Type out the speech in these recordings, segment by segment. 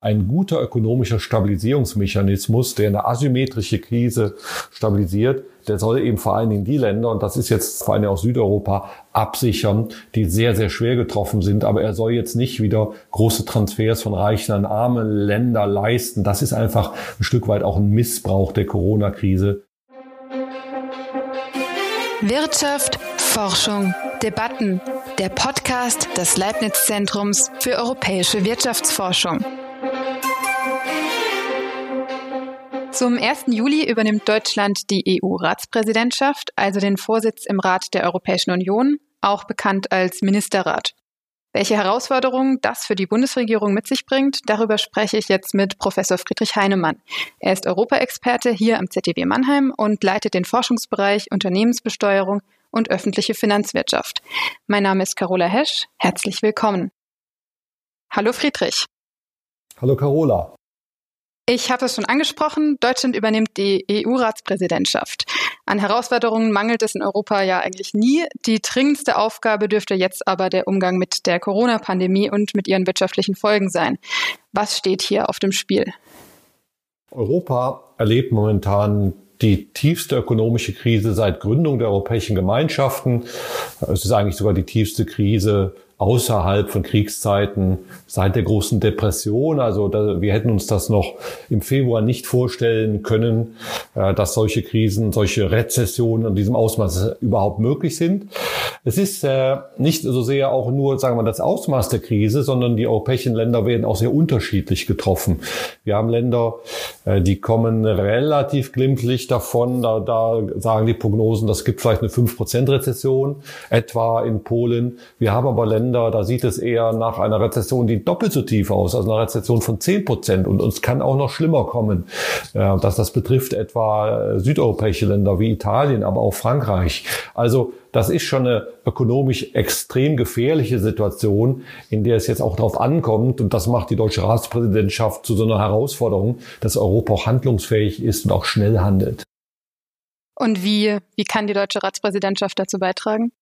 ein guter ökonomischer Stabilisierungsmechanismus, der eine asymmetrische Krise stabilisiert, der soll eben vor allen Dingen die Länder, und das ist jetzt vor allem aus Südeuropa, absichern, die sehr, sehr schwer getroffen sind. Aber er soll jetzt nicht wieder große Transfers von reichen an arme Länder leisten. Das ist einfach ein Stück weit auch ein Missbrauch der Corona-Krise. Wirtschaft, Forschung, Debatten. Der Podcast des Leibniz-Zentrums für europäische Wirtschaftsforschung. Zum 1. Juli übernimmt Deutschland die EU-Ratspräsidentschaft, also den Vorsitz im Rat der Europäischen Union, auch bekannt als Ministerrat. Welche Herausforderungen das für die Bundesregierung mit sich bringt, darüber spreche ich jetzt mit Professor Friedrich Heinemann. Er ist Europaexperte hier am ZDW Mannheim und leitet den Forschungsbereich Unternehmensbesteuerung und öffentliche Finanzwirtschaft. Mein Name ist Carola Hesch. Herzlich willkommen. Hallo Friedrich. Hallo Carola. Ich habe es schon angesprochen, Deutschland übernimmt die EU-Ratspräsidentschaft. An Herausforderungen mangelt es in Europa ja eigentlich nie. Die dringendste Aufgabe dürfte jetzt aber der Umgang mit der Corona-Pandemie und mit ihren wirtschaftlichen Folgen sein. Was steht hier auf dem Spiel? Europa erlebt momentan die tiefste ökonomische Krise seit Gründung der europäischen Gemeinschaften. Es ist eigentlich sogar die tiefste Krise außerhalb von Kriegszeiten, seit der großen Depression. Also da, wir hätten uns das noch im Februar nicht vorstellen können, äh, dass solche Krisen, solche Rezessionen in diesem Ausmaß überhaupt möglich sind. Es ist äh, nicht so sehr auch nur, sagen wir mal, das Ausmaß der Krise, sondern die europäischen Länder werden auch sehr unterschiedlich getroffen. Wir haben Länder, äh, die kommen relativ glimpflich davon. Da, da sagen die Prognosen, das gibt vielleicht eine 5% Rezession, etwa in Polen. Wir haben aber Länder, Länder, da sieht es eher nach einer Rezession, die doppelt so tief aus, also einer Rezession von 10 Prozent. Und uns kann auch noch schlimmer kommen. Das, das betrifft etwa äh, südeuropäische Länder wie Italien, aber auch Frankreich. Also das ist schon eine ökonomisch extrem gefährliche Situation, in der es jetzt auch darauf ankommt, und das macht die deutsche Ratspräsidentschaft zu so einer Herausforderung, dass Europa auch handlungsfähig ist und auch schnell handelt. Und wie, wie kann die deutsche Ratspräsidentschaft dazu beitragen?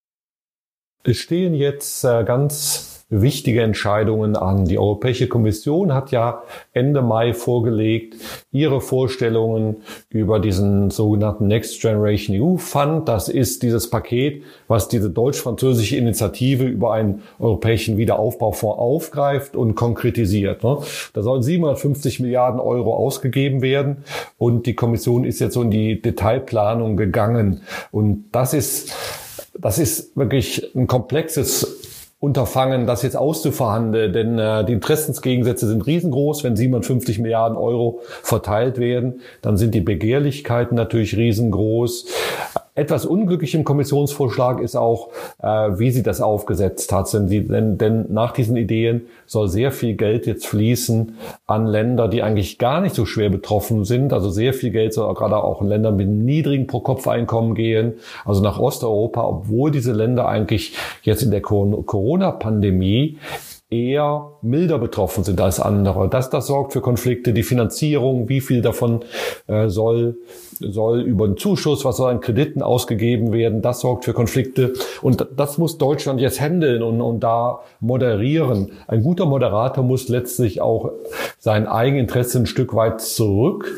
Es stehen jetzt äh, ganz wichtige Entscheidungen an. Die Europäische Kommission hat ja Ende Mai vorgelegt, ihre Vorstellungen über diesen sogenannten Next Generation EU Fund. Das ist dieses Paket, was diese deutsch-französische Initiative über einen europäischen Wiederaufbaufonds aufgreift und konkretisiert. Ne? Da sollen 750 Milliarden Euro ausgegeben werden und die Kommission ist jetzt so in die Detailplanung gegangen. Und das ist das ist wirklich ein komplexes Unterfangen, das jetzt auszuverhandeln, denn äh, die Interessensgegensätze sind riesengroß. Wenn 750 Milliarden Euro verteilt werden, dann sind die Begehrlichkeiten natürlich riesengroß. Etwas unglücklich im Kommissionsvorschlag ist auch, äh, wie sie das aufgesetzt hat. Denn, denn, nach diesen Ideen soll sehr viel Geld jetzt fließen an Länder, die eigentlich gar nicht so schwer betroffen sind. Also sehr viel Geld soll gerade auch in Ländern mit niedrigen Pro-Kopf-Einkommen gehen, also nach Osteuropa, obwohl diese Länder eigentlich jetzt in der Corona-Pandemie eher milder betroffen sind als andere. Das, das sorgt für Konflikte. Die Finanzierung, wie viel davon äh, soll, soll über einen Zuschuss, was soll an Krediten ausgegeben werden, das sorgt für Konflikte. Und das muss Deutschland jetzt handeln und, und da moderieren. Ein guter Moderator muss letztlich auch sein Eigeninteresse ein Stück weit zurück,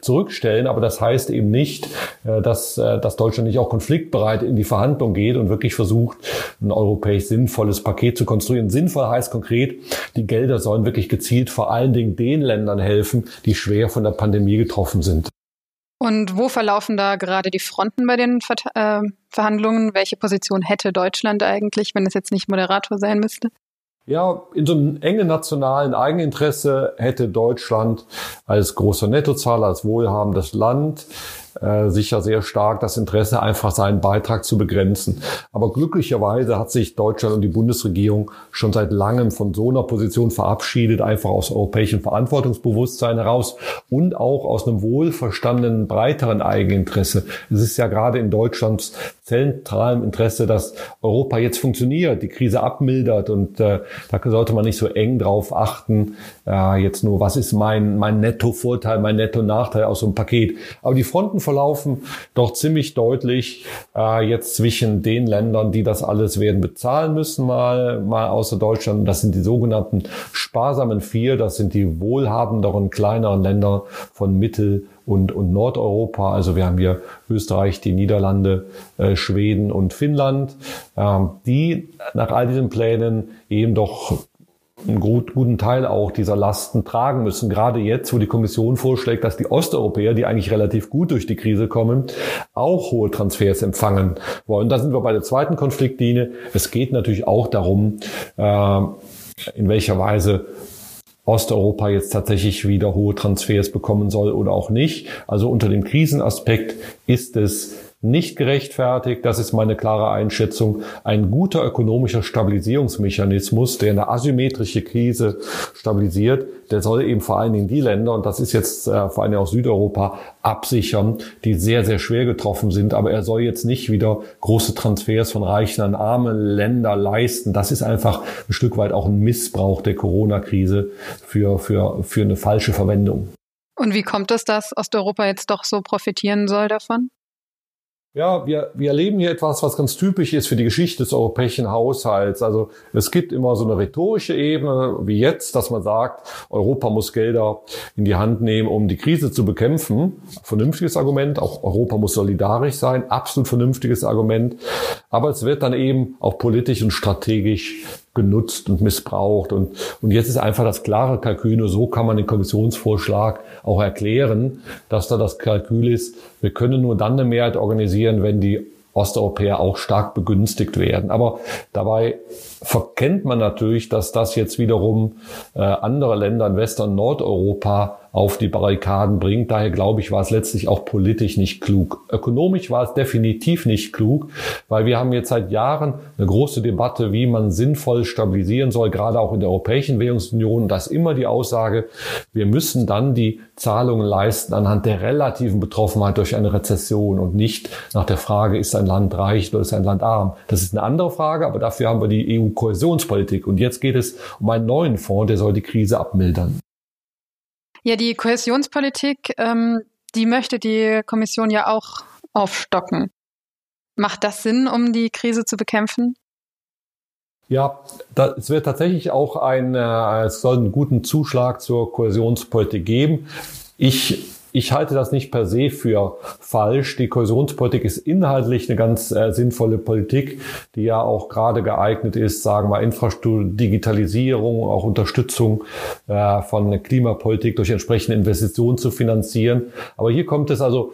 zurückstellen. Aber das heißt eben nicht, äh, dass, äh, dass Deutschland nicht auch konfliktbereit in die Verhandlung geht und wirklich versucht, ein europäisch sinnvolles Paket zu konstruieren Sinnvoll heißt konkret, die Gelder sollen wirklich gezielt vor allen Dingen den Ländern helfen, die schwer von der Pandemie getroffen sind. Und wo verlaufen da gerade die Fronten bei den Ver äh, Verhandlungen? Welche Position hätte Deutschland eigentlich, wenn es jetzt nicht Moderator sein müsste? Ja, in so einem engen nationalen Eigeninteresse hätte Deutschland als großer Nettozahler, als wohlhabendes Land äh, sicher sehr stark das Interesse, einfach seinen Beitrag zu begrenzen. Aber glücklicherweise hat sich Deutschland und die Bundesregierung schon seit langem von so einer Position verabschiedet, einfach aus europäischem Verantwortungsbewusstsein heraus und auch aus einem wohlverstandenen, breiteren Eigeninteresse. Es ist ja gerade in Deutschlands zentralem Interesse, dass Europa jetzt funktioniert, die Krise abmildert und äh, da sollte man nicht so eng drauf achten, äh, jetzt nur, was ist mein, mein Netto-Vorteil, mein Netto-Nachteil aus so einem Paket. Aber die Fronten Fronten verlaufen doch ziemlich deutlich äh, jetzt zwischen den Ländern, die das alles werden bezahlen müssen, mal, mal außer Deutschland. Das sind die sogenannten sparsamen vier. Das sind die wohlhabenderen, kleineren Länder von Mittel- und, und Nordeuropa. Also wir haben hier Österreich, die Niederlande, äh, Schweden und Finnland, ähm, die nach all diesen Plänen eben doch einen gut, guten Teil auch dieser Lasten tragen müssen. Gerade jetzt, wo die Kommission vorschlägt, dass die Osteuropäer, die eigentlich relativ gut durch die Krise kommen, auch hohe Transfers empfangen wollen. Da sind wir bei der zweiten Konfliktlinie. Es geht natürlich auch darum, äh, in welcher Weise Osteuropa jetzt tatsächlich wieder hohe Transfers bekommen soll oder auch nicht. Also unter dem Krisenaspekt ist es nicht gerechtfertigt. Das ist meine klare Einschätzung. Ein guter ökonomischer Stabilisierungsmechanismus, der eine asymmetrische Krise stabilisiert, der soll eben vor allen Dingen die Länder, und das ist jetzt äh, vor allen Dingen auch Südeuropa, absichern, die sehr, sehr schwer getroffen sind. Aber er soll jetzt nicht wieder große Transfers von reichen an arme Länder leisten. Das ist einfach ein Stück weit auch ein Missbrauch der Corona-Krise für, für, für eine falsche Verwendung. Und wie kommt es, dass Osteuropa jetzt doch so profitieren soll davon? Ja, wir, wir erleben hier etwas, was ganz typisch ist für die Geschichte des europäischen Haushalts. Also es gibt immer so eine rhetorische Ebene, wie jetzt, dass man sagt, Europa muss Gelder in die Hand nehmen, um die Krise zu bekämpfen. Vernünftiges Argument. Auch Europa muss solidarisch sein. Absolut vernünftiges Argument. Aber es wird dann eben auch politisch und strategisch genutzt und missbraucht. Und, und jetzt ist einfach das klare Kalkül, nur so kann man den Kommissionsvorschlag auch erklären, dass da das Kalkül ist, wir können nur dann eine Mehrheit organisieren, wenn die Osteuropäer auch stark begünstigt werden. Aber dabei verkennt man natürlich, dass das jetzt wiederum äh, andere Länder in West- und Nordeuropa auf die Barrikaden bringt. Daher glaube ich, war es letztlich auch politisch nicht klug. Ökonomisch war es definitiv nicht klug, weil wir haben jetzt seit Jahren eine große Debatte, wie man sinnvoll stabilisieren soll, gerade auch in der Europäischen Währungsunion. Da ist immer die Aussage, wir müssen dann die Zahlungen leisten anhand der relativen Betroffenheit durch eine Rezession und nicht nach der Frage, ist ein Land reich oder ist ein Land arm. Das ist eine andere Frage, aber dafür haben wir die EU-Kohäsionspolitik. Und jetzt geht es um einen neuen Fonds, der soll die Krise abmildern. Ja, die Kohäsionspolitik, ähm, die möchte die Kommission ja auch aufstocken. Macht das Sinn, um die Krise zu bekämpfen? Ja, da, es wird tatsächlich auch ein, äh, es soll einen guten Zuschlag zur Kohäsionspolitik geben. Ich ich halte das nicht per se für falsch. Die Kohäsionspolitik ist inhaltlich eine ganz äh, sinnvolle Politik, die ja auch gerade geeignet ist, sagen wir, Infrastruktur, Digitalisierung, auch Unterstützung äh, von Klimapolitik durch entsprechende Investitionen zu finanzieren. Aber hier kommt es also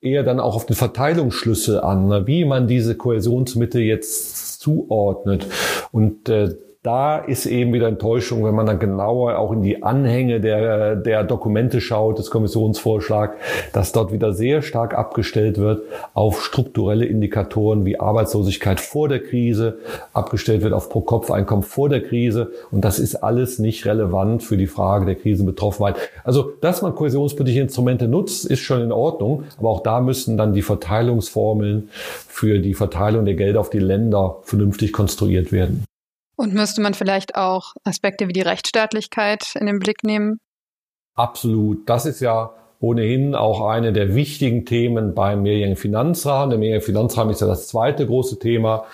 eher dann auch auf den Verteilungsschlüssel an, ne? wie man diese Kohäsionsmittel jetzt zuordnet. Und äh, da ist eben wieder Enttäuschung, wenn man dann genauer auch in die Anhänge der, der Dokumente schaut, des Kommissionsvorschlags, dass dort wieder sehr stark abgestellt wird auf strukturelle Indikatoren wie Arbeitslosigkeit vor der Krise, abgestellt wird auf Pro-Kopf-Einkommen vor der Krise. Und das ist alles nicht relevant für die Frage der Krisenbetroffenheit. Also, dass man kohäsionspolitische Instrumente nutzt, ist schon in Ordnung. Aber auch da müssen dann die Verteilungsformeln für die Verteilung der Gelder auf die Länder vernünftig konstruiert werden. Und müsste man vielleicht auch Aspekte wie die Rechtsstaatlichkeit in den Blick nehmen? Absolut. Das ist ja ohnehin auch eine der wichtigen Themen beim mehrjährigen Finanzrahmen. Der mehrjährige Finanzrahmen ist ja das zweite große Thema.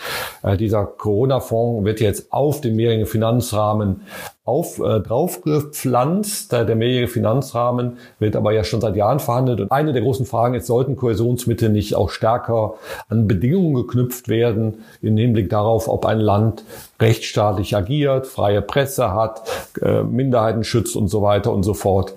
Äh, dieser Corona-Fonds wird jetzt auf den mehrjährigen Finanzrahmen auf, äh, draufgepflanzt. Der, mehrjährige Finanzrahmen wird aber ja schon seit Jahren verhandelt. Und eine der großen Fragen ist, sollten Kohäsionsmittel nicht auch stärker an Bedingungen geknüpft werden, im Hinblick darauf, ob ein Land rechtsstaatlich agiert, freie Presse hat, äh, Minderheiten schützt und so weiter und so fort.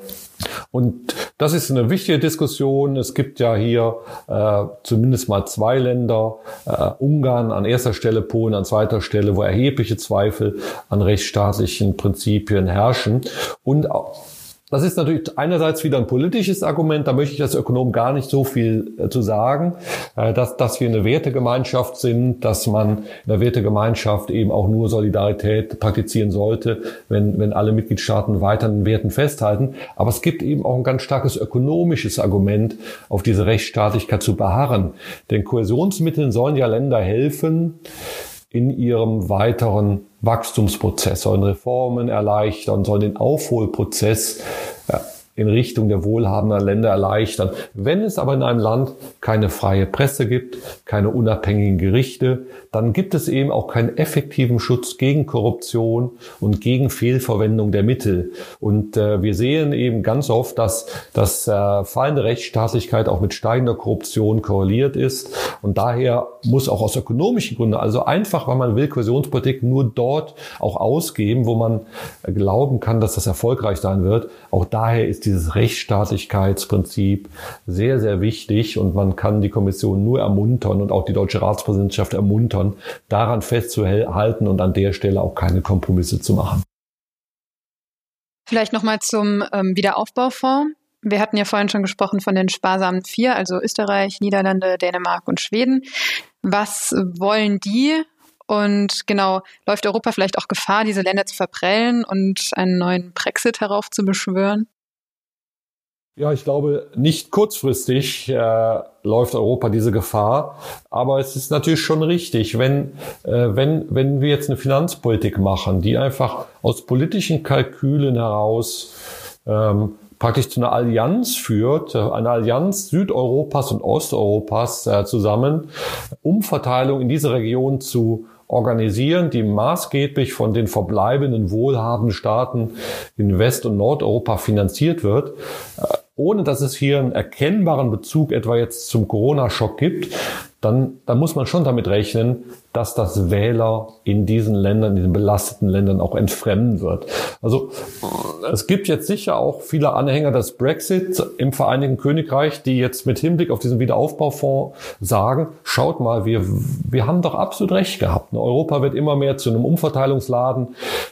Und das ist eine wichtige Diskussion. Es gibt ja hier äh, zumindest mal zwei Länder, äh, Ungarn an erster Stelle, Polen an zweiter Stelle, wo erhebliche Zweifel an rechtsstaatlichen Prinzipien herrschen. Und das ist natürlich einerseits wieder ein politisches Argument, da möchte ich als Ökonom gar nicht so viel äh, zu sagen, äh, dass, dass wir eine Wertegemeinschaft sind, dass man in der Wertegemeinschaft eben auch nur Solidarität praktizieren sollte, wenn, wenn alle Mitgliedstaaten weiter an Werten festhalten. Aber es gibt eben auch ein ganz starkes ökonomisches Argument, auf diese Rechtsstaatlichkeit zu beharren. Denn Kohäsionsmitteln sollen ja Länder helfen, in ihrem weiteren Wachstumsprozess, sollen Reformen erleichtern, sollen den Aufholprozess in Richtung der wohlhabenden Länder erleichtern. Wenn es aber in einem Land keine freie Presse gibt, keine unabhängigen Gerichte, dann gibt es eben auch keinen effektiven Schutz gegen Korruption und gegen Fehlverwendung der Mittel. Und äh, wir sehen eben ganz oft, dass dass äh, fallende Rechtsstaatlichkeit auch mit steigender Korruption korreliert ist. Und daher muss auch aus ökonomischen Gründen, also einfach, weil man will, Kohäsionspolitik nur dort auch ausgeben, wo man glauben kann, dass das erfolgreich sein wird. Auch daher ist dieses Rechtsstaatlichkeitsprinzip sehr, sehr wichtig und man kann die Kommission nur ermuntern und auch die deutsche Ratspräsidentschaft ermuntern, daran festzuhalten und an der Stelle auch keine Kompromisse zu machen. Vielleicht nochmal zum ähm, Wiederaufbaufonds. Wir hatten ja vorhin schon gesprochen von den sparsamen vier, also Österreich, Niederlande, Dänemark und Schweden. Was wollen die? Und genau, läuft Europa vielleicht auch Gefahr, diese Länder zu verprellen und einen neuen Brexit heraufzubeschwören? Ja, ich glaube, nicht kurzfristig äh, läuft Europa diese Gefahr, aber es ist natürlich schon richtig, wenn, äh, wenn, wenn wir jetzt eine Finanzpolitik machen, die einfach aus politischen Kalkülen heraus ähm, praktisch zu einer Allianz führt, äh, eine Allianz Südeuropas und Osteuropas äh, zusammen, Umverteilung in diese Region zu organisieren, die maßgeblich von den verbleibenden wohlhabenden Staaten in West- und Nordeuropa finanziert wird, äh, ohne dass es hier einen erkennbaren Bezug etwa jetzt zum Corona-Schock gibt, dann, dann muss man schon damit rechnen, dass das Wähler in diesen Ländern, in diesen belasteten Ländern auch entfremden wird. Also es gibt jetzt sicher auch viele Anhänger des Brexit im Vereinigten Königreich, die jetzt mit Hinblick auf diesen Wiederaufbaufonds sagen, schaut mal, wir, wir haben doch absolut recht gehabt. Europa wird immer mehr zu einem Umverteilungsladen,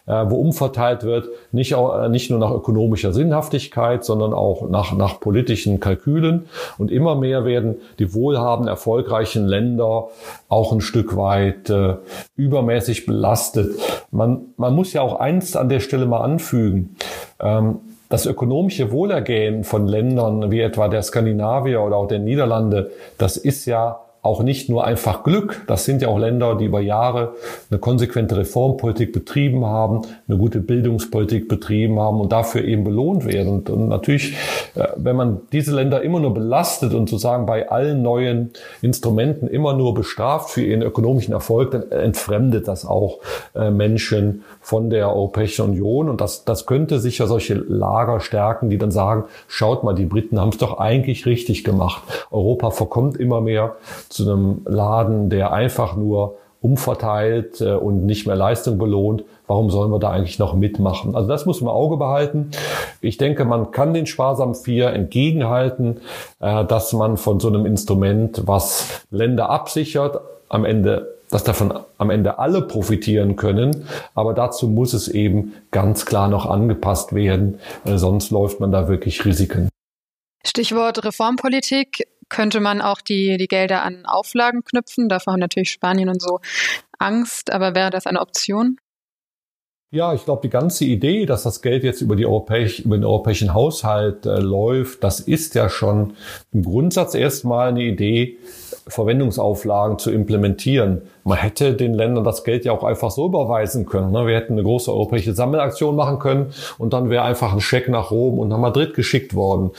äh, wo umverteilt wird, nicht, auch, äh, nicht nur nach ökonomischer Sinnhaftigkeit, sondern auch nach, nach politischen Kalkülen. Und immer mehr werden die wohlhabenden, erfolgreichen Länder auch ein Stück weit äh, übermäßig belastet. Man, man muss ja auch eins an der Stelle mal anfügen. Ähm, das ökonomische Wohlergehen von Ländern wie etwa der Skandinavier oder auch der Niederlande, das ist ja auch nicht nur einfach Glück. Das sind ja auch Länder, die über Jahre eine konsequente Reformpolitik betrieben haben, eine gute Bildungspolitik betrieben haben und dafür eben belohnt werden. Und, und natürlich, äh, wenn man diese Länder immer nur belastet und sozusagen bei allen neuen Instrumenten immer nur bestraft für ihren ökonomischen Erfolg, dann entfremdet das auch äh, Menschen von der Europäischen Union. Und das, das könnte sicher solche Lager stärken, die dann sagen, schaut mal, die Briten haben es doch eigentlich richtig gemacht. Europa verkommt immer mehr zu einem Laden, der einfach nur umverteilt äh, und nicht mehr Leistung belohnt. Warum sollen wir da eigentlich noch mitmachen? Also das muss man im Auge behalten. Ich denke, man kann den Sparsam 4 entgegenhalten, äh, dass man von so einem Instrument, was Länder absichert, am Ende dass davon am Ende alle profitieren können. Aber dazu muss es eben ganz klar noch angepasst werden, sonst läuft man da wirklich Risiken. Stichwort Reformpolitik könnte man auch die, die Gelder an Auflagen knüpfen. Davor haben natürlich Spanien und so Angst, aber wäre das eine Option? Ja, ich glaube, die ganze Idee, dass das Geld jetzt über, die europäisch, über den europäischen Haushalt äh, läuft, das ist ja schon im Grundsatz erstmal eine Idee, Verwendungsauflagen zu implementieren. Man hätte den Ländern das Geld ja auch einfach so überweisen können. Ne? Wir hätten eine große europäische Sammelaktion machen können und dann wäre einfach ein Scheck nach Rom und nach Madrid geschickt worden.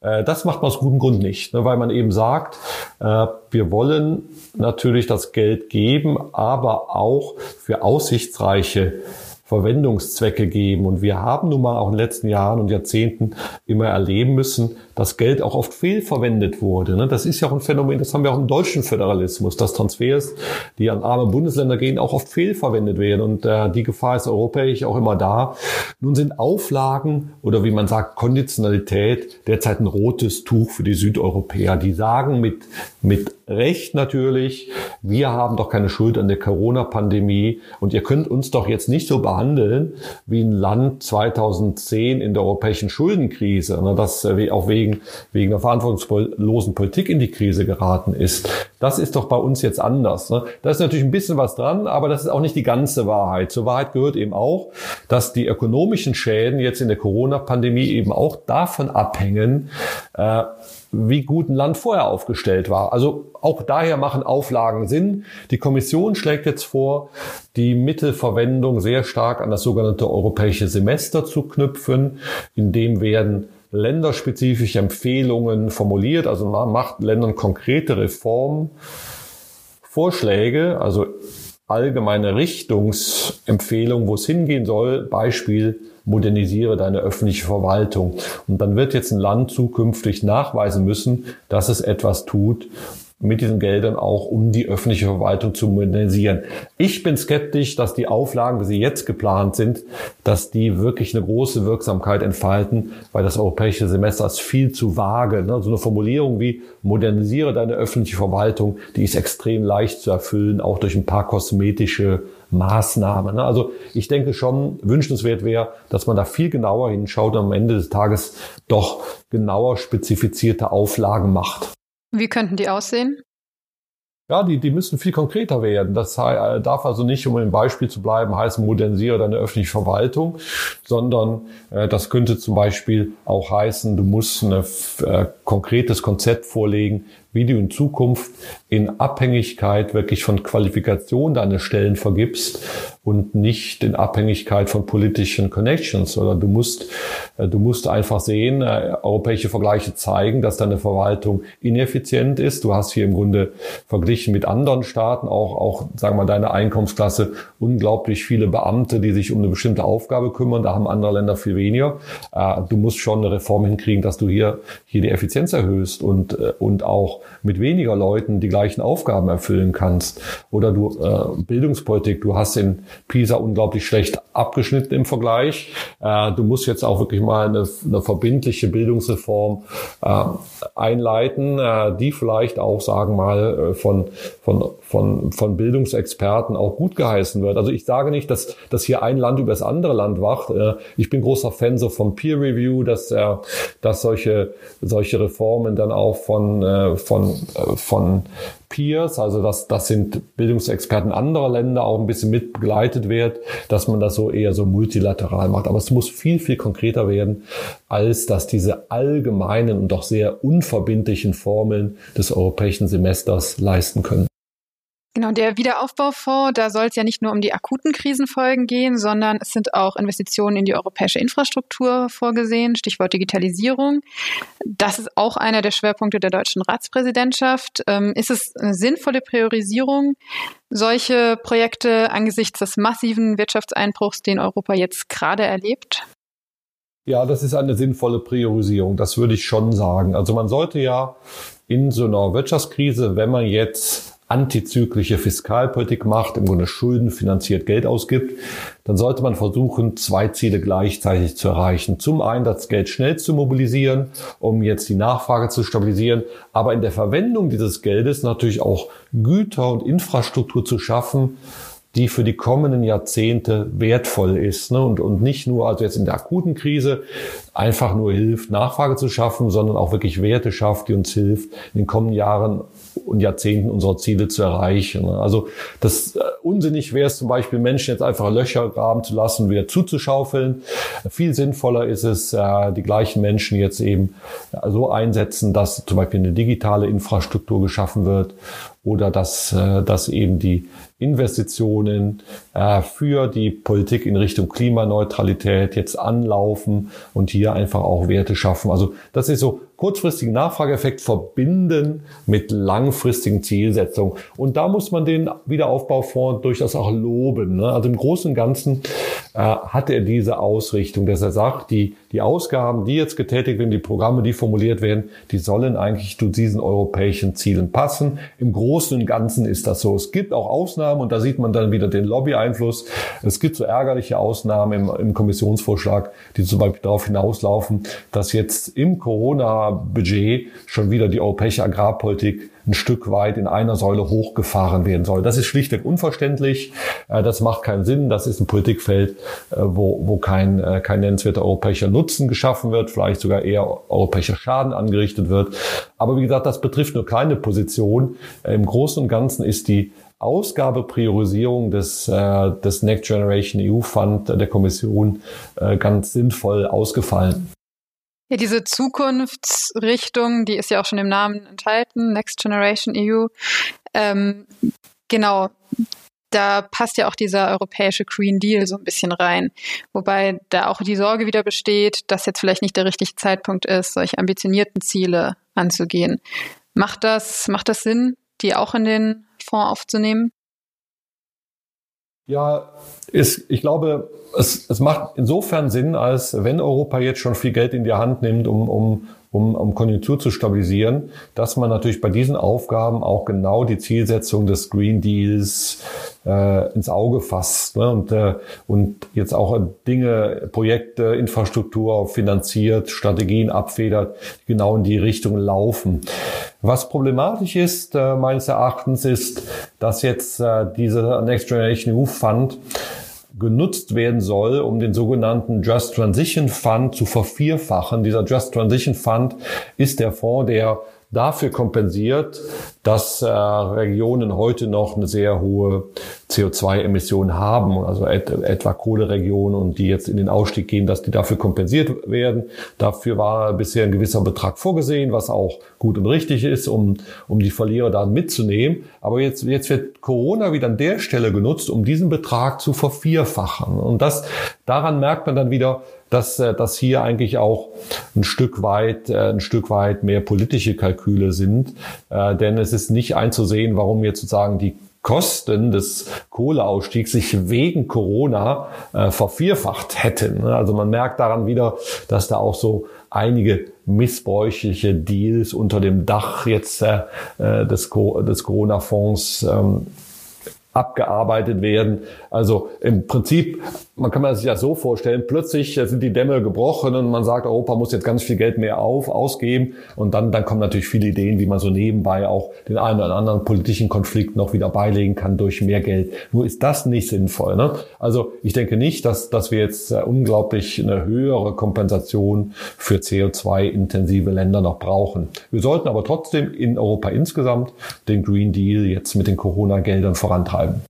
Äh, das macht man aus gutem Grund nicht, ne? weil man eben sagt, äh, wir wollen natürlich das Geld geben, aber auch für aussichtsreiche Verwendungszwecke geben. Und wir haben nun mal auch in den letzten Jahren und Jahrzehnten immer erleben müssen, dass Geld auch oft fehlverwendet wurde. Ne? Das ist ja auch ein Phänomen, das haben wir auch im deutschen Föderalismus, dass Transfers, die an arme Bundesländer gehen, auch oft fehlverwendet werden. Und äh, die Gefahr ist europäisch auch immer da. Nun sind Auflagen oder wie man sagt, Konditionalität derzeit ein rotes Tuch für die Südeuropäer. Die sagen mit, mit Recht natürlich, wir haben doch keine Schuld an der Corona-Pandemie und ihr könnt uns doch jetzt nicht so behandeln wie ein Land 2010 in der europäischen Schuldenkrise, ne, das äh, auch wegen, wegen der verantwortungslosen Politik in die Krise geraten ist. Das ist doch bei uns jetzt anders. Ne. Da ist natürlich ein bisschen was dran, aber das ist auch nicht die ganze Wahrheit. Zur Wahrheit gehört eben auch, dass die ökonomischen Schäden jetzt in der Corona-Pandemie eben auch davon abhängen, äh, wie gut ein Land vorher aufgestellt war. Also auch daher machen Auflagen Sinn. Die Kommission schlägt jetzt vor, die Mittelverwendung sehr stark an das sogenannte europäische Semester zu knüpfen. In dem werden länderspezifische Empfehlungen formuliert. Also macht Ländern konkrete Reformvorschläge, also allgemeine Richtungsempfehlungen, wo es hingehen soll. Beispiel, modernisiere deine öffentliche Verwaltung. Und dann wird jetzt ein Land zukünftig nachweisen müssen, dass es etwas tut, mit diesen Geldern auch, um die öffentliche Verwaltung zu modernisieren. Ich bin skeptisch, dass die Auflagen, wie sie jetzt geplant sind, dass die wirklich eine große Wirksamkeit entfalten, weil das europäische Semester ist viel zu vage. Ne? So eine Formulierung wie modernisiere deine öffentliche Verwaltung, die ist extrem leicht zu erfüllen, auch durch ein paar kosmetische Maßnahmen. Ne? Also ich denke schon, wünschenswert wäre, dass man da viel genauer hinschaut und am Ende des Tages doch genauer spezifizierte Auflagen macht. Wie könnten die aussehen? Ja, die, die müssen viel konkreter werden. Das äh, darf also nicht, um im Beispiel zu bleiben, heißen, modernisiere deine öffentliche Verwaltung, sondern äh, das könnte zum Beispiel auch heißen, du musst ein äh, konkretes Konzept vorlegen, wie du in Zukunft in Abhängigkeit wirklich von Qualifikation deine Stellen vergibst und nicht in Abhängigkeit von politischen Connections. Oder du musst, äh, du musst einfach sehen, äh, europäische Vergleiche zeigen, dass deine Verwaltung ineffizient ist. Du hast hier im Grunde verglichen mit anderen Staaten auch, auch, sagen wir deine Einkommensklasse unglaublich viele Beamte, die sich um eine bestimmte Aufgabe kümmern. Da haben andere Länder viel weniger. Äh, du musst schon eine Reform hinkriegen, dass du hier, hier die Effizienz erhöhst und, und auch mit weniger Leuten die gleichen Aufgaben erfüllen kannst. Oder du äh, Bildungspolitik, du hast in PISA unglaublich schlecht abgeschnitten im Vergleich. Äh, du musst jetzt auch wirklich mal eine, eine verbindliche Bildungsreform äh, einleiten, äh, die vielleicht auch, sagen mal, äh, von, von, von, von Bildungsexperten auch gut geheißen wird. Also ich sage nicht, dass, dass hier ein Land über das andere Land wacht. Äh, ich bin großer Fan so vom Peer Review, dass, äh, dass solche, solche Reformen dann auch von, von, von Peers, also dass das sind Bildungsexperten anderer Länder auch ein bisschen mit begleitet wird, dass man das so eher so multilateral macht. Aber es muss viel, viel konkreter werden, als dass diese allgemeinen und doch sehr unverbindlichen Formeln des europäischen Semesters leisten können. Genau, der Wiederaufbaufonds, da soll es ja nicht nur um die akuten Krisenfolgen gehen, sondern es sind auch Investitionen in die europäische Infrastruktur vorgesehen, Stichwort Digitalisierung. Das ist auch einer der Schwerpunkte der deutschen Ratspräsidentschaft. Ähm, ist es eine sinnvolle Priorisierung, solche Projekte angesichts des massiven Wirtschaftseinbruchs, den Europa jetzt gerade erlebt? Ja, das ist eine sinnvolle Priorisierung, das würde ich schon sagen. Also man sollte ja in so einer Wirtschaftskrise, wenn man jetzt antizyklische Fiskalpolitik macht, im Grunde Schulden finanziert Geld ausgibt, dann sollte man versuchen, zwei Ziele gleichzeitig zu erreichen. Zum einen das Geld schnell zu mobilisieren, um jetzt die Nachfrage zu stabilisieren, aber in der Verwendung dieses Geldes natürlich auch Güter und Infrastruktur zu schaffen, die für die kommenden Jahrzehnte wertvoll ist. Ne? Und, und nicht nur, also jetzt in der akuten Krise, einfach nur hilft, Nachfrage zu schaffen, sondern auch wirklich Werte schafft, die uns hilft, in den kommenden Jahren und Jahrzehnten unsere Ziele zu erreichen. Also das äh, unsinnig wäre es zum Beispiel, Menschen jetzt einfach Löcher graben zu lassen, wieder zuzuschaufeln. Viel sinnvoller ist es, äh, die gleichen Menschen jetzt eben so einsetzen, dass zum Beispiel eine digitale Infrastruktur geschaffen wird oder dass, äh, dass eben die Investitionen äh, für die Politik in Richtung Klimaneutralität jetzt anlaufen und hier einfach auch Werte schaffen. Also das ist so kurzfristigen Nachfrageeffekt verbinden mit langfristigen Zielsetzungen. Und da muss man den Wiederaufbaufonds durchaus auch loben. Ne? Also im Großen und Ganzen äh, hat er diese Ausrichtung, dass er sagt, die, die Ausgaben, die jetzt getätigt werden, die Programme, die formuliert werden, die sollen eigentlich zu diesen europäischen Zielen passen. Im Großen und Ganzen ist das so. Es gibt auch Ausnahmen und da sieht man dann wieder den Lobby-Einfluss. Es gibt so ärgerliche Ausnahmen im, im Kommissionsvorschlag, die zum Beispiel darauf hinauslaufen, dass jetzt im Corona Budget schon wieder die europäische Agrarpolitik ein Stück weit in einer Säule hochgefahren werden soll. Das ist schlichtweg unverständlich. Äh, das macht keinen Sinn. Das ist ein Politikfeld, äh, wo, wo kein, äh, kein nennenswerter europäischer Nutzen geschaffen wird, vielleicht sogar eher europäischer Schaden angerichtet wird. Aber wie gesagt, das betrifft nur keine Position. Im Großen und Ganzen ist die Ausgabepriorisierung des, des Next Generation EU Fund der Kommission ganz sinnvoll ausgefallen. Ja, diese Zukunftsrichtung, die ist ja auch schon im Namen enthalten, Next Generation EU. Ähm, genau. da passt ja auch dieser europäische Green Deal so ein bisschen rein. Wobei da auch die Sorge wieder besteht, dass jetzt vielleicht nicht der richtige Zeitpunkt ist, solche ambitionierten Ziele anzugehen. Macht das, macht das Sinn, die auch in den Fonds aufzunehmen? Ja, ist, ich glaube, es, es macht insofern Sinn, als wenn Europa jetzt schon viel Geld in die Hand nimmt, um, um um, um Konjunktur zu stabilisieren, dass man natürlich bei diesen Aufgaben auch genau die Zielsetzung des Green Deals äh, ins Auge fasst ne? und, äh, und jetzt auch Dinge, Projekte, Infrastruktur finanziert, Strategien abfedert, die genau in die Richtung laufen. Was problematisch ist, äh, meines Erachtens, ist, dass jetzt äh, dieser Next Generation EU Fund genutzt werden soll, um den sogenannten Just Transition Fund zu vervierfachen. Dieser Just Transition Fund ist der Fonds, der dafür kompensiert, dass äh, Regionen heute noch eine sehr hohe CO2-Emissionen haben, also et etwa Kohleregionen und die jetzt in den Ausstieg gehen, dass die dafür kompensiert werden. Dafür war bisher ein gewisser Betrag vorgesehen, was auch gut und richtig ist, um, um die Verlierer dann mitzunehmen. Aber jetzt, jetzt wird Corona wieder an der Stelle genutzt, um diesen Betrag zu vervierfachen. Und das, daran merkt man dann wieder, dass, äh, dass hier eigentlich auch ein Stück weit, äh, ein Stück weit mehr politische Kalküle sind. Äh, denn es ist nicht einzusehen, warum jetzt sozusagen die Kosten des Kohleausstiegs sich wegen Corona äh, vervierfacht hätten. Also man merkt daran wieder, dass da auch so einige missbräuchliche Deals unter dem Dach jetzt äh, des, des Corona-Fonds ähm, abgearbeitet werden. Also im Prinzip, man kann man sich das so vorstellen, plötzlich sind die Dämme gebrochen und man sagt, Europa muss jetzt ganz viel Geld mehr auf, ausgeben und dann, dann kommen natürlich viele Ideen, wie man so nebenbei auch den einen oder anderen politischen Konflikt noch wieder beilegen kann durch mehr Geld. Nur ist das nicht sinnvoll. Ne? Also ich denke nicht, dass, dass wir jetzt äh, unglaublich eine höhere Kompensation für CO2-intensive Länder noch brauchen. Wir sollten aber trotzdem in Europa insgesamt den Green Deal jetzt mit den Corona-Geldern vorantreiben.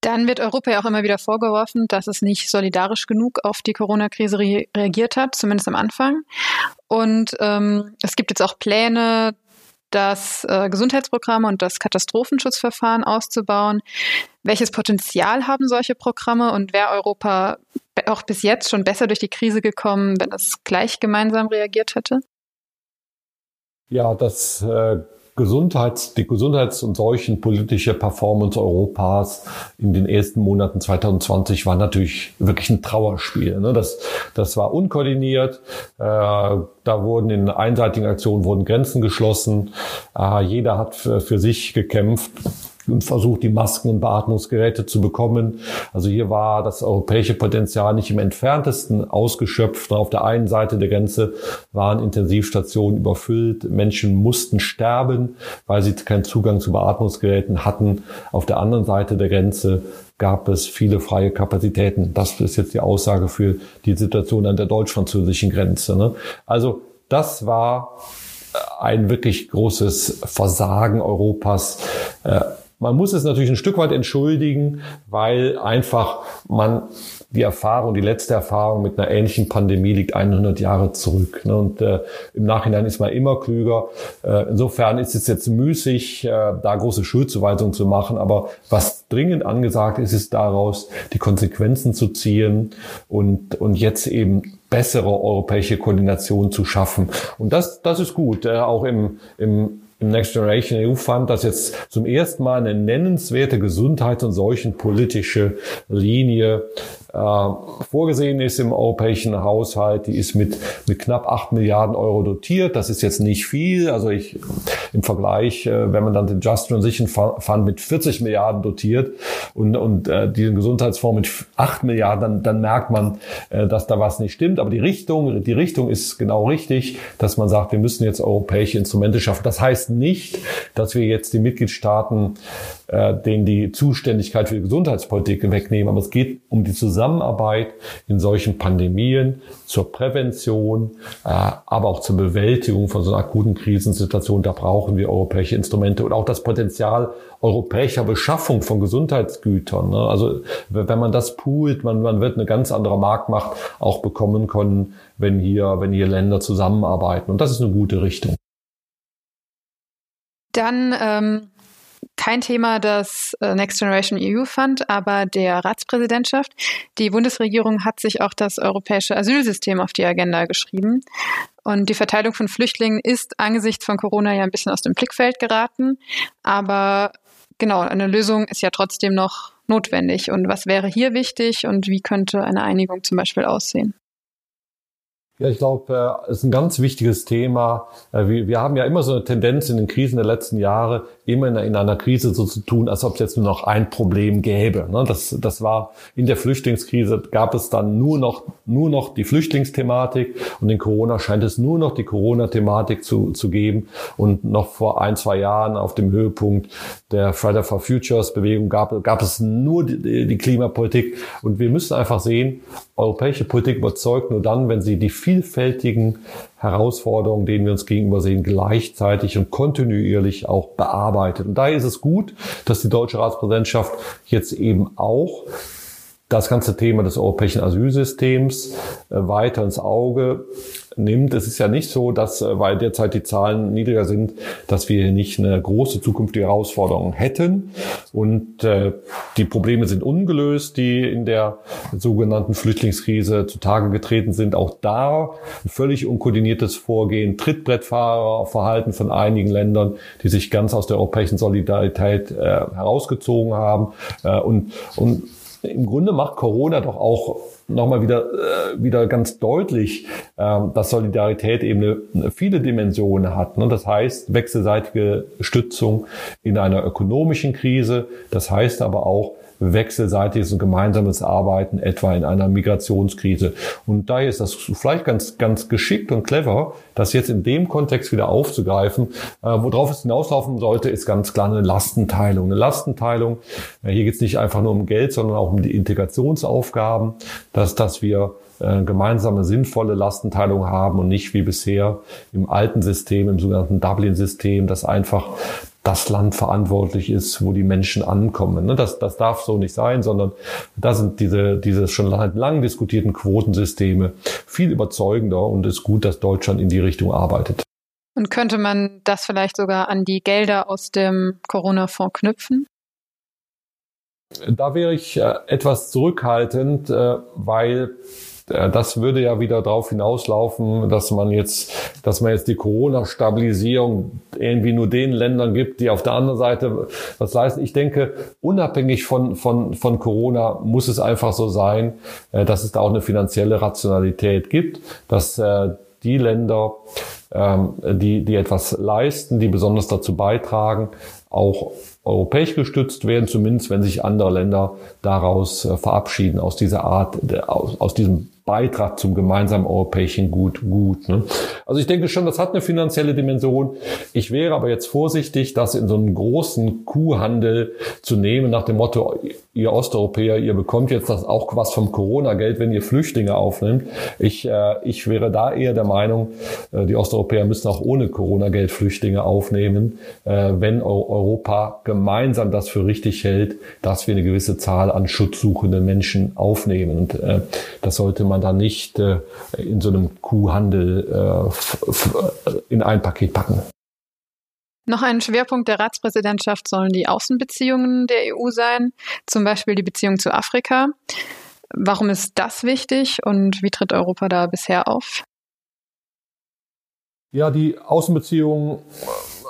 Dann wird Europa ja auch immer wieder vorgeworfen, dass es nicht solidarisch genug auf die Corona-Krise re reagiert hat, zumindest am Anfang. Und ähm, es gibt jetzt auch Pläne, das äh, Gesundheitsprogramme und das Katastrophenschutzverfahren auszubauen. Welches Potenzial haben solche Programme und wäre Europa auch bis jetzt schon besser durch die Krise gekommen, wenn es gleich gemeinsam reagiert hätte? Ja, das äh, Gesundheits, die Gesundheits- und seuchenpolitische Performance Europas in den ersten Monaten 2020 war natürlich wirklich ein Trauerspiel. Ne? Das, das war unkoordiniert. Äh, da wurden in einseitigen Aktionen wurden Grenzen geschlossen. Äh, jeder hat für, für sich gekämpft versucht, die Masken und Beatmungsgeräte zu bekommen. Also hier war das europäische Potenzial nicht im entferntesten ausgeschöpft. Auf der einen Seite der Grenze waren Intensivstationen überfüllt. Menschen mussten sterben, weil sie keinen Zugang zu Beatmungsgeräten hatten. Auf der anderen Seite der Grenze gab es viele freie Kapazitäten. Das ist jetzt die Aussage für die Situation an der deutsch-französischen Grenze. Ne? Also das war ein wirklich großes Versagen Europas. Äh, man muss es natürlich ein Stück weit entschuldigen, weil einfach man die Erfahrung, die letzte Erfahrung mit einer ähnlichen Pandemie liegt 100 Jahre zurück. Ne? Und äh, im Nachhinein ist man immer klüger. Äh, insofern ist es jetzt müßig, äh, da große Schuldzuweisungen zu machen. Aber was dringend angesagt ist, ist daraus die Konsequenzen zu ziehen und, und jetzt eben bessere europäische Koordination zu schaffen. Und das, das ist gut, äh, auch im, im im Next Generation EU Fund, dass jetzt zum ersten Mal eine nennenswerte Gesundheits- und seuchenpolitische Linie äh, vorgesehen ist im europäischen Haushalt. Die ist mit, mit knapp acht Milliarden Euro dotiert. Das ist jetzt nicht viel. Also ich im Vergleich, äh, wenn man dann den Just Transition Fund mit 40 Milliarden dotiert und, und äh, diesen Gesundheitsfonds mit acht Milliarden, dann, dann merkt man, äh, dass da was nicht stimmt. Aber die Richtung, die Richtung ist genau richtig, dass man sagt, wir müssen jetzt europäische Instrumente schaffen. Das heißt nicht, dass wir jetzt die Mitgliedstaaten äh, denen die Zuständigkeit für die Gesundheitspolitik wegnehmen. Aber es geht um die Zusammenarbeit in solchen Pandemien zur Prävention, äh, aber auch zur Bewältigung von so einer akuten Krisensituation. Da brauchen wir europäische Instrumente und auch das Potenzial europäischer Beschaffung von Gesundheitsgütern. Ne? Also wenn man das poolt, man, man wird eine ganz andere Marktmacht auch bekommen können, wenn hier, wenn hier Länder zusammenarbeiten. Und das ist eine gute Richtung. Dann ähm, kein Thema das äh, Next Generation EU Fund, aber der Ratspräsidentschaft. Die Bundesregierung hat sich auch das europäische Asylsystem auf die Agenda geschrieben. Und die Verteilung von Flüchtlingen ist angesichts von Corona ja ein bisschen aus dem Blickfeld geraten. Aber genau, eine Lösung ist ja trotzdem noch notwendig. Und was wäre hier wichtig und wie könnte eine Einigung zum Beispiel aussehen? Ja, ich glaube, es ist ein ganz wichtiges Thema. Äh, wir, haben ja immer so eine Tendenz in den Krisen der letzten Jahre, immer in, einer Krise so zu tun, als ob es jetzt nur noch ein Problem gäbe. Ne? Das, das war in der Flüchtlingskrise gab es dann nur noch, nur noch die Flüchtlingsthematik und in Corona scheint es nur noch die Corona-Thematik zu, zu geben. Und noch vor ein, zwei Jahren auf dem Höhepunkt der Friday for Futures Bewegung gab, gab es nur die, die Klimapolitik. Und wir müssen einfach sehen, europäische Politik überzeugt nur dann, wenn sie die vielfältigen Herausforderungen, denen wir uns gegenüber sehen, gleichzeitig und kontinuierlich auch bearbeitet. Und daher ist es gut, dass die deutsche Ratspräsidentschaft jetzt eben auch das ganze Thema des europäischen Asylsystems äh, weiter ins Auge nimmt. Es ist ja nicht so, dass, äh, weil derzeit die Zahlen niedriger sind, dass wir nicht eine große zukünftige Herausforderung hätten. Und äh, die Probleme sind ungelöst, die in der sogenannten Flüchtlingskrise zutage getreten sind. Auch da ein völlig unkoordiniertes Vorgehen, Trittbrettfahrerverhalten von einigen Ländern, die sich ganz aus der europäischen Solidarität äh, herausgezogen haben. Äh, und, und im Grunde macht Corona doch auch nochmal wieder, äh, wieder ganz deutlich, ähm, dass Solidarität eben eine viele Dimensionen hat. Ne? Das heißt, wechselseitige Stützung in einer ökonomischen Krise. Das heißt aber auch, wechselseitiges und gemeinsames Arbeiten, etwa in einer Migrationskrise. Und daher ist das vielleicht ganz, ganz geschickt und clever, das jetzt in dem Kontext wieder aufzugreifen. Äh, worauf es hinauslaufen sollte, ist ganz klar eine Lastenteilung. Eine Lastenteilung, äh, hier geht es nicht einfach nur um Geld, sondern auch um die Integrationsaufgaben, dass, dass wir äh, gemeinsame sinnvolle Lastenteilung haben und nicht wie bisher im alten System, im sogenannten Dublin-System, das einfach das Land verantwortlich ist, wo die Menschen ankommen. Ne, das, das darf so nicht sein, sondern da sind diese, diese schon lang diskutierten Quotensysteme viel überzeugender und es ist gut, dass Deutschland in die Richtung arbeitet. Und könnte man das vielleicht sogar an die Gelder aus dem Corona-Fonds knüpfen? Da wäre ich äh, etwas zurückhaltend, äh, weil das würde ja wieder darauf hinauslaufen, dass man jetzt, dass man jetzt die Corona-Stabilisierung irgendwie nur den Ländern gibt, die auf der anderen Seite was leisten. Ich denke, unabhängig von, von, von Corona muss es einfach so sein, äh, dass es da auch eine finanzielle Rationalität gibt, dass äh, die Länder, ähm, die, die etwas leisten, die besonders dazu beitragen, auch europäisch gestützt werden, zumindest wenn sich andere Länder daraus verabschieden, aus dieser Art, aus, aus diesem Beitrag zum gemeinsamen europäischen Gut gut. Ne? Also ich denke schon, das hat eine finanzielle Dimension. Ich wäre aber jetzt vorsichtig, das in so einen großen Kuhhandel zu nehmen, nach dem Motto, ihr Osteuropäer, ihr bekommt jetzt das auch was vom Corona-Geld, wenn ihr Flüchtlinge aufnimmt. Ich, äh, ich wäre da eher der Meinung, äh, die Osteuropäer müssen auch ohne Corona-Geld Flüchtlinge aufnehmen, äh, wenn Europa gemeinsam das für richtig hält, dass wir eine gewisse Zahl an schutzsuchenden Menschen aufnehmen. Und äh, das sollte man man da nicht äh, in so einem Kuhhandel äh, in ein Paket packen. Noch ein Schwerpunkt der Ratspräsidentschaft sollen die Außenbeziehungen der EU sein, zum Beispiel die Beziehung zu Afrika. Warum ist das wichtig und wie tritt Europa da bisher auf? Ja, die Außenbeziehungen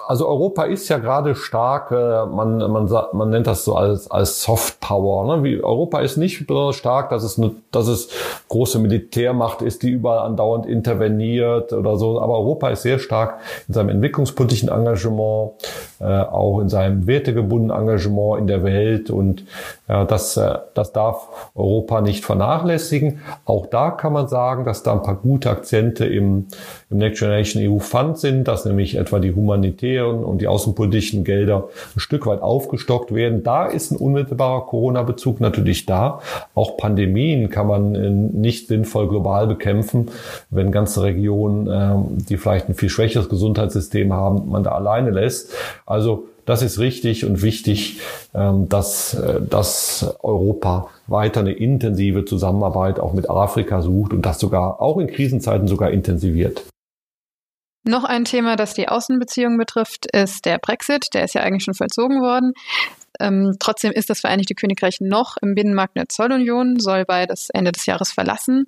also Europa ist ja gerade stark, äh, man, man, man nennt das so als, als Soft Power. Ne? Wie, Europa ist nicht besonders stark, dass es, eine, dass es große Militärmacht ist, die überall andauernd interveniert oder so. Aber Europa ist sehr stark in seinem entwicklungspolitischen Engagement, äh, auch in seinem wertegebundenen Engagement in der Welt. Und ja, das, äh, das darf Europa nicht vernachlässigen. Auch da kann man sagen, dass da ein paar gute Akzente im, im Next Generation EU Fund sind, dass nämlich etwa die humanitäre Ministerien und die außenpolitischen Gelder ein Stück weit aufgestockt werden. Da ist ein unmittelbarer Corona-Bezug natürlich da. Auch Pandemien kann man äh, nicht sinnvoll global bekämpfen, wenn ganze Regionen, ähm, die vielleicht ein viel schwächeres Gesundheitssystem haben, man da alleine lässt. Also das ist richtig und wichtig, ähm, dass, äh, dass Europa weiter eine intensive Zusammenarbeit auch mit Afrika sucht und das sogar auch in Krisenzeiten sogar intensiviert. Noch ein Thema, das die Außenbeziehungen betrifft, ist der Brexit. Der ist ja eigentlich schon vollzogen worden. Ähm, trotzdem ist das Vereinigte Königreich noch im Binnenmarkt der Zollunion, soll beides Ende des Jahres verlassen.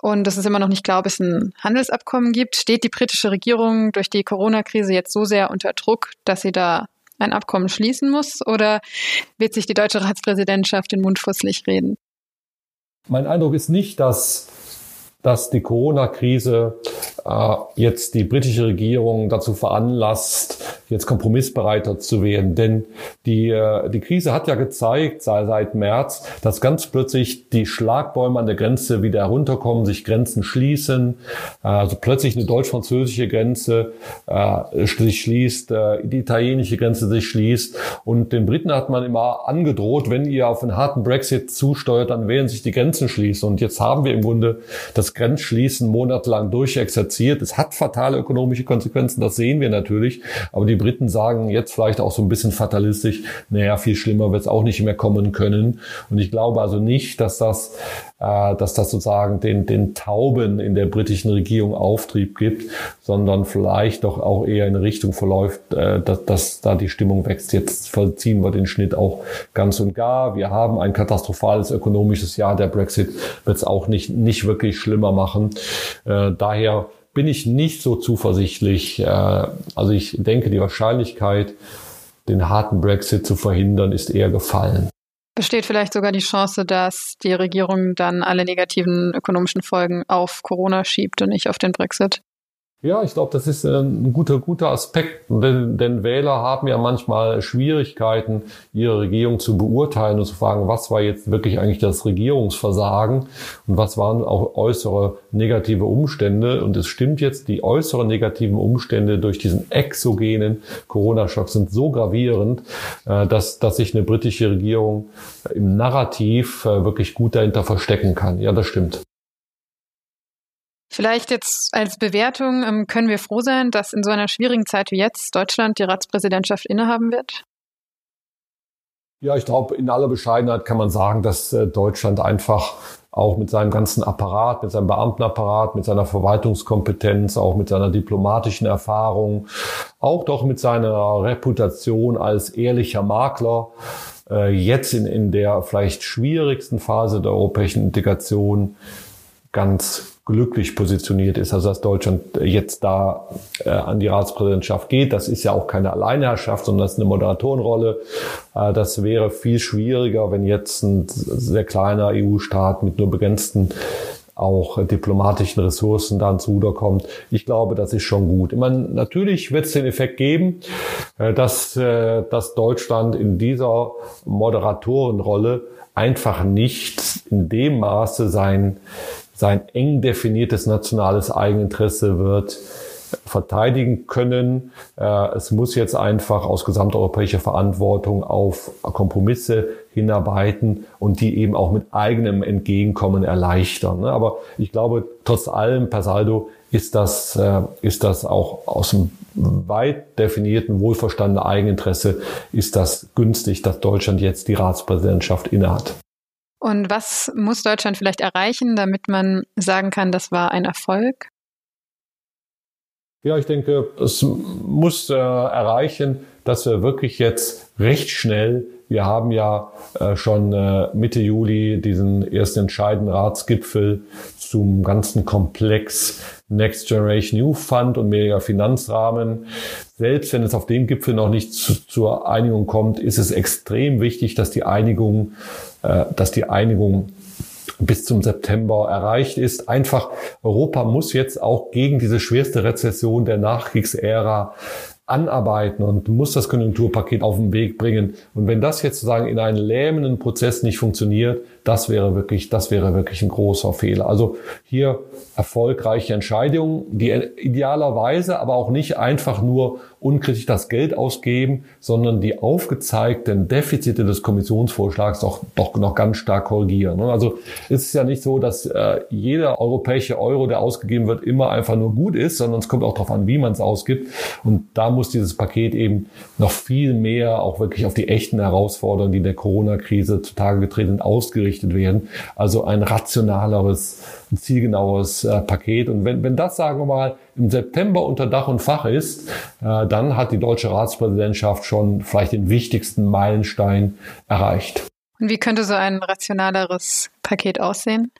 Und es ist immer noch nicht klar, ob es ein Handelsabkommen gibt. Steht die britische Regierung durch die Corona-Krise jetzt so sehr unter Druck, dass sie da ein Abkommen schließen muss? Oder wird sich die deutsche Ratspräsidentschaft den Mund fusselig reden? Mein Eindruck ist nicht, dass dass die Corona-Krise äh, jetzt die britische Regierung dazu veranlasst, jetzt kompromissbereiter zu werden. Denn die, äh, die Krise hat ja gezeigt, seit, seit März, dass ganz plötzlich die Schlagbäume an der Grenze wieder herunterkommen, sich Grenzen schließen, äh, also plötzlich eine deutsch-französische Grenze äh, sich schließt, äh, die italienische Grenze sich schließt. Und den Briten hat man immer angedroht, wenn ihr auf einen harten Brexit zusteuert, dann werden sich die Grenzen schließen. Und jetzt haben wir im Grunde das Grenzschließen monatelang durchexerziert. Es hat fatale ökonomische Konsequenzen, das sehen wir natürlich. Aber die Briten sagen jetzt vielleicht auch so ein bisschen fatalistisch, naja, viel schlimmer wird es auch nicht mehr kommen können. Und ich glaube also nicht, dass das, äh, dass das sozusagen den, den Tauben in der britischen Regierung Auftrieb gibt, sondern vielleicht doch auch eher in Richtung verläuft, äh, dass, dass da die Stimmung wächst. Jetzt vollziehen wir den Schnitt auch ganz und gar. Wir haben ein katastrophales ökonomisches Jahr. Der Brexit wird es auch nicht, nicht wirklich schlimm schlimmer machen. Äh, daher bin ich nicht so zuversichtlich. Äh, also ich denke, die Wahrscheinlichkeit, den harten Brexit zu verhindern, ist eher gefallen. Besteht vielleicht sogar die Chance, dass die Regierung dann alle negativen ökonomischen Folgen auf Corona schiebt und nicht auf den Brexit? Ja, ich glaube, das ist äh, ein guter, guter Aspekt, denn, denn Wähler haben ja manchmal Schwierigkeiten, ihre Regierung zu beurteilen und zu fragen, was war jetzt wirklich eigentlich das Regierungsversagen und was waren auch äußere negative Umstände. Und es stimmt jetzt, die äußeren negativen Umstände durch diesen exogenen Corona-Schock sind so gravierend, äh, dass, dass sich eine britische Regierung im Narrativ äh, wirklich gut dahinter verstecken kann. Ja, das stimmt. Vielleicht jetzt als Bewertung ähm, können wir froh sein, dass in so einer schwierigen Zeit wie jetzt Deutschland die Ratspräsidentschaft innehaben wird? Ja, ich glaube, in aller Bescheidenheit kann man sagen, dass äh, Deutschland einfach auch mit seinem ganzen Apparat, mit seinem Beamtenapparat, mit seiner Verwaltungskompetenz, auch mit seiner diplomatischen Erfahrung, auch doch mit seiner Reputation als ehrlicher Makler, äh, jetzt in, in der vielleicht schwierigsten Phase der europäischen Integration ganz glücklich positioniert ist, also dass Deutschland jetzt da äh, an die Ratspräsidentschaft geht. Das ist ja auch keine Alleinherrschaft, sondern das ist eine Moderatorenrolle. Äh, das wäre viel schwieriger, wenn jetzt ein sehr kleiner EU-Staat mit nur begrenzten auch diplomatischen Ressourcen da ans Ruder kommt. Ich glaube, das ist schon gut. Ich meine, natürlich wird es den Effekt geben, äh, dass, äh, dass Deutschland in dieser Moderatorenrolle einfach nicht in dem Maße sein sein eng definiertes nationales Eigeninteresse wird verteidigen können. Äh, es muss jetzt einfach aus gesamteuropäischer Verantwortung auf Kompromisse hinarbeiten und die eben auch mit eigenem Entgegenkommen erleichtern. Ne? Aber ich glaube, trotz allem, per Saldo, ist das, äh, ist das auch aus dem weit definierten, wohlverstandenen Eigeninteresse, ist das günstig, dass Deutschland jetzt die Ratspräsidentschaft innehat. Und was muss Deutschland vielleicht erreichen, damit man sagen kann, das war ein Erfolg? Ja, ich denke, es muss äh, erreichen, dass wir wirklich jetzt recht schnell, wir haben ja äh, schon äh, Mitte Juli diesen ersten entscheidenden Ratsgipfel zum ganzen Komplex Next Generation EU Fund und mehr Finanzrahmen. Selbst wenn es auf dem Gipfel noch nicht zu, zur Einigung kommt, ist es extrem wichtig, dass die Einigung, äh, dass die Einigung bis zum September erreicht ist. Einfach Europa muss jetzt auch gegen diese schwerste Rezession der Nachkriegsära anarbeiten und muss das Konjunkturpaket auf den Weg bringen. Und wenn das jetzt sozusagen in einem lähmenden Prozess nicht funktioniert, das wäre wirklich, das wäre wirklich ein großer Fehler. Also hier erfolgreiche Entscheidungen, die idealerweise aber auch nicht einfach nur unkritisch das Geld ausgeben, sondern die aufgezeigten Defizite des Kommissionsvorschlags doch, doch noch ganz stark korrigieren. Also es ist ja nicht so, dass äh, jeder europäische Euro, der ausgegeben wird, immer einfach nur gut ist, sondern es kommt auch darauf an, wie man es ausgibt. Und da muss dieses Paket eben noch viel mehr auch wirklich auf die echten Herausforderungen, die in der Corona-Krise zutage getreten sind, ausgerichtet eingerichtet werden. Also ein rationaleres, ein zielgenaues äh, Paket. Und wenn, wenn das, sagen wir mal, im September unter Dach und Fach ist, äh, dann hat die deutsche Ratspräsidentschaft schon vielleicht den wichtigsten Meilenstein erreicht. Und wie könnte so ein rationaleres Paket aussehen?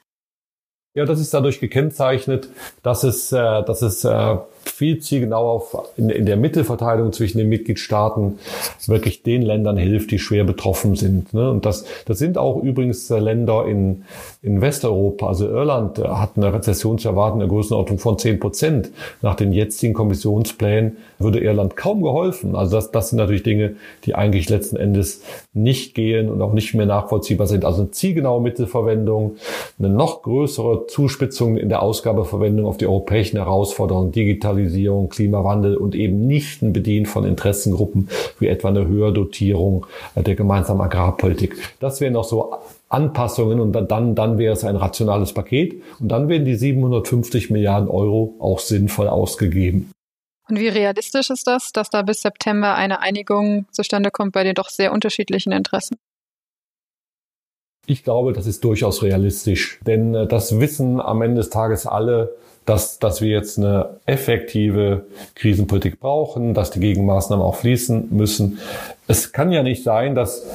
Ja, das ist dadurch gekennzeichnet, dass es, äh, dass es äh, viel zielgenauer in, in der Mittelverteilung zwischen den Mitgliedstaaten wirklich den Ländern hilft, die schwer betroffen sind. Ne? Und das, das sind auch übrigens äh, Länder in, in Westeuropa. Also Irland äh, hat eine Rezession zu erwarten in der Größenordnung von 10 Prozent. Nach den jetzigen Kommissionsplänen würde Irland kaum geholfen. Also das, das sind natürlich Dinge, die eigentlich letzten Endes nicht gehen und auch nicht mehr nachvollziehbar sind. Also eine zielgenaue Mittelverwendung, eine noch größere Zuspitzung in der Ausgabeverwendung auf die europäischen Herausforderungen, Digitalisierung, Digitalisierung, Klimawandel und eben nicht ein Bedienen von Interessengruppen wie etwa eine Höherdotierung der gemeinsamen Agrarpolitik. Das wären noch so Anpassungen und dann, dann wäre es ein rationales Paket und dann werden die 750 Milliarden Euro auch sinnvoll ausgegeben. Und wie realistisch ist das, dass da bis September eine Einigung zustande kommt bei den doch sehr unterschiedlichen Interessen? Ich glaube, das ist durchaus realistisch, denn äh, das wissen am Ende des Tages alle, dass, dass wir jetzt eine effektive Krisenpolitik brauchen, dass die Gegenmaßnahmen auch fließen müssen. Es kann ja nicht sein, dass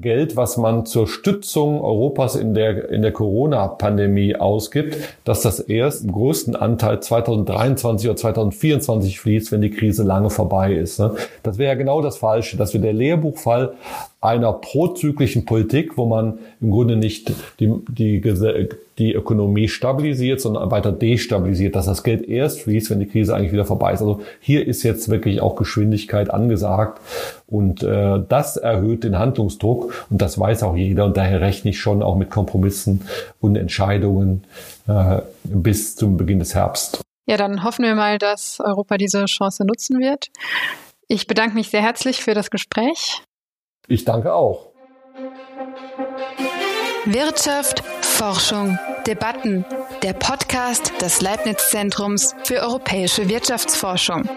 Geld, was man zur Stützung Europas in der, in der Corona-Pandemie ausgibt, dass das erst im größten Anteil 2023 oder 2024 fließt, wenn die Krise lange vorbei ist. Ne? Das wäre ja genau das Falsche, dass wir der Lehrbuchfall einer prozyklischen Politik, wo man im Grunde nicht die, die, die Ökonomie stabilisiert, sondern weiter destabilisiert, dass das Geld erst fließt, wenn die Krise eigentlich wieder vorbei ist. Also hier ist jetzt wirklich auch Geschwindigkeit angesagt und äh, das erhöht den Handlungsdruck und das weiß auch jeder und daher rechne ich schon auch mit Kompromissen und Entscheidungen äh, bis zum Beginn des Herbst. Ja, dann hoffen wir mal, dass Europa diese Chance nutzen wird. Ich bedanke mich sehr herzlich für das Gespräch. Ich danke auch. Wirtschaft, Forschung, Debatten. Der Podcast des Leibniz Zentrums für europäische Wirtschaftsforschung.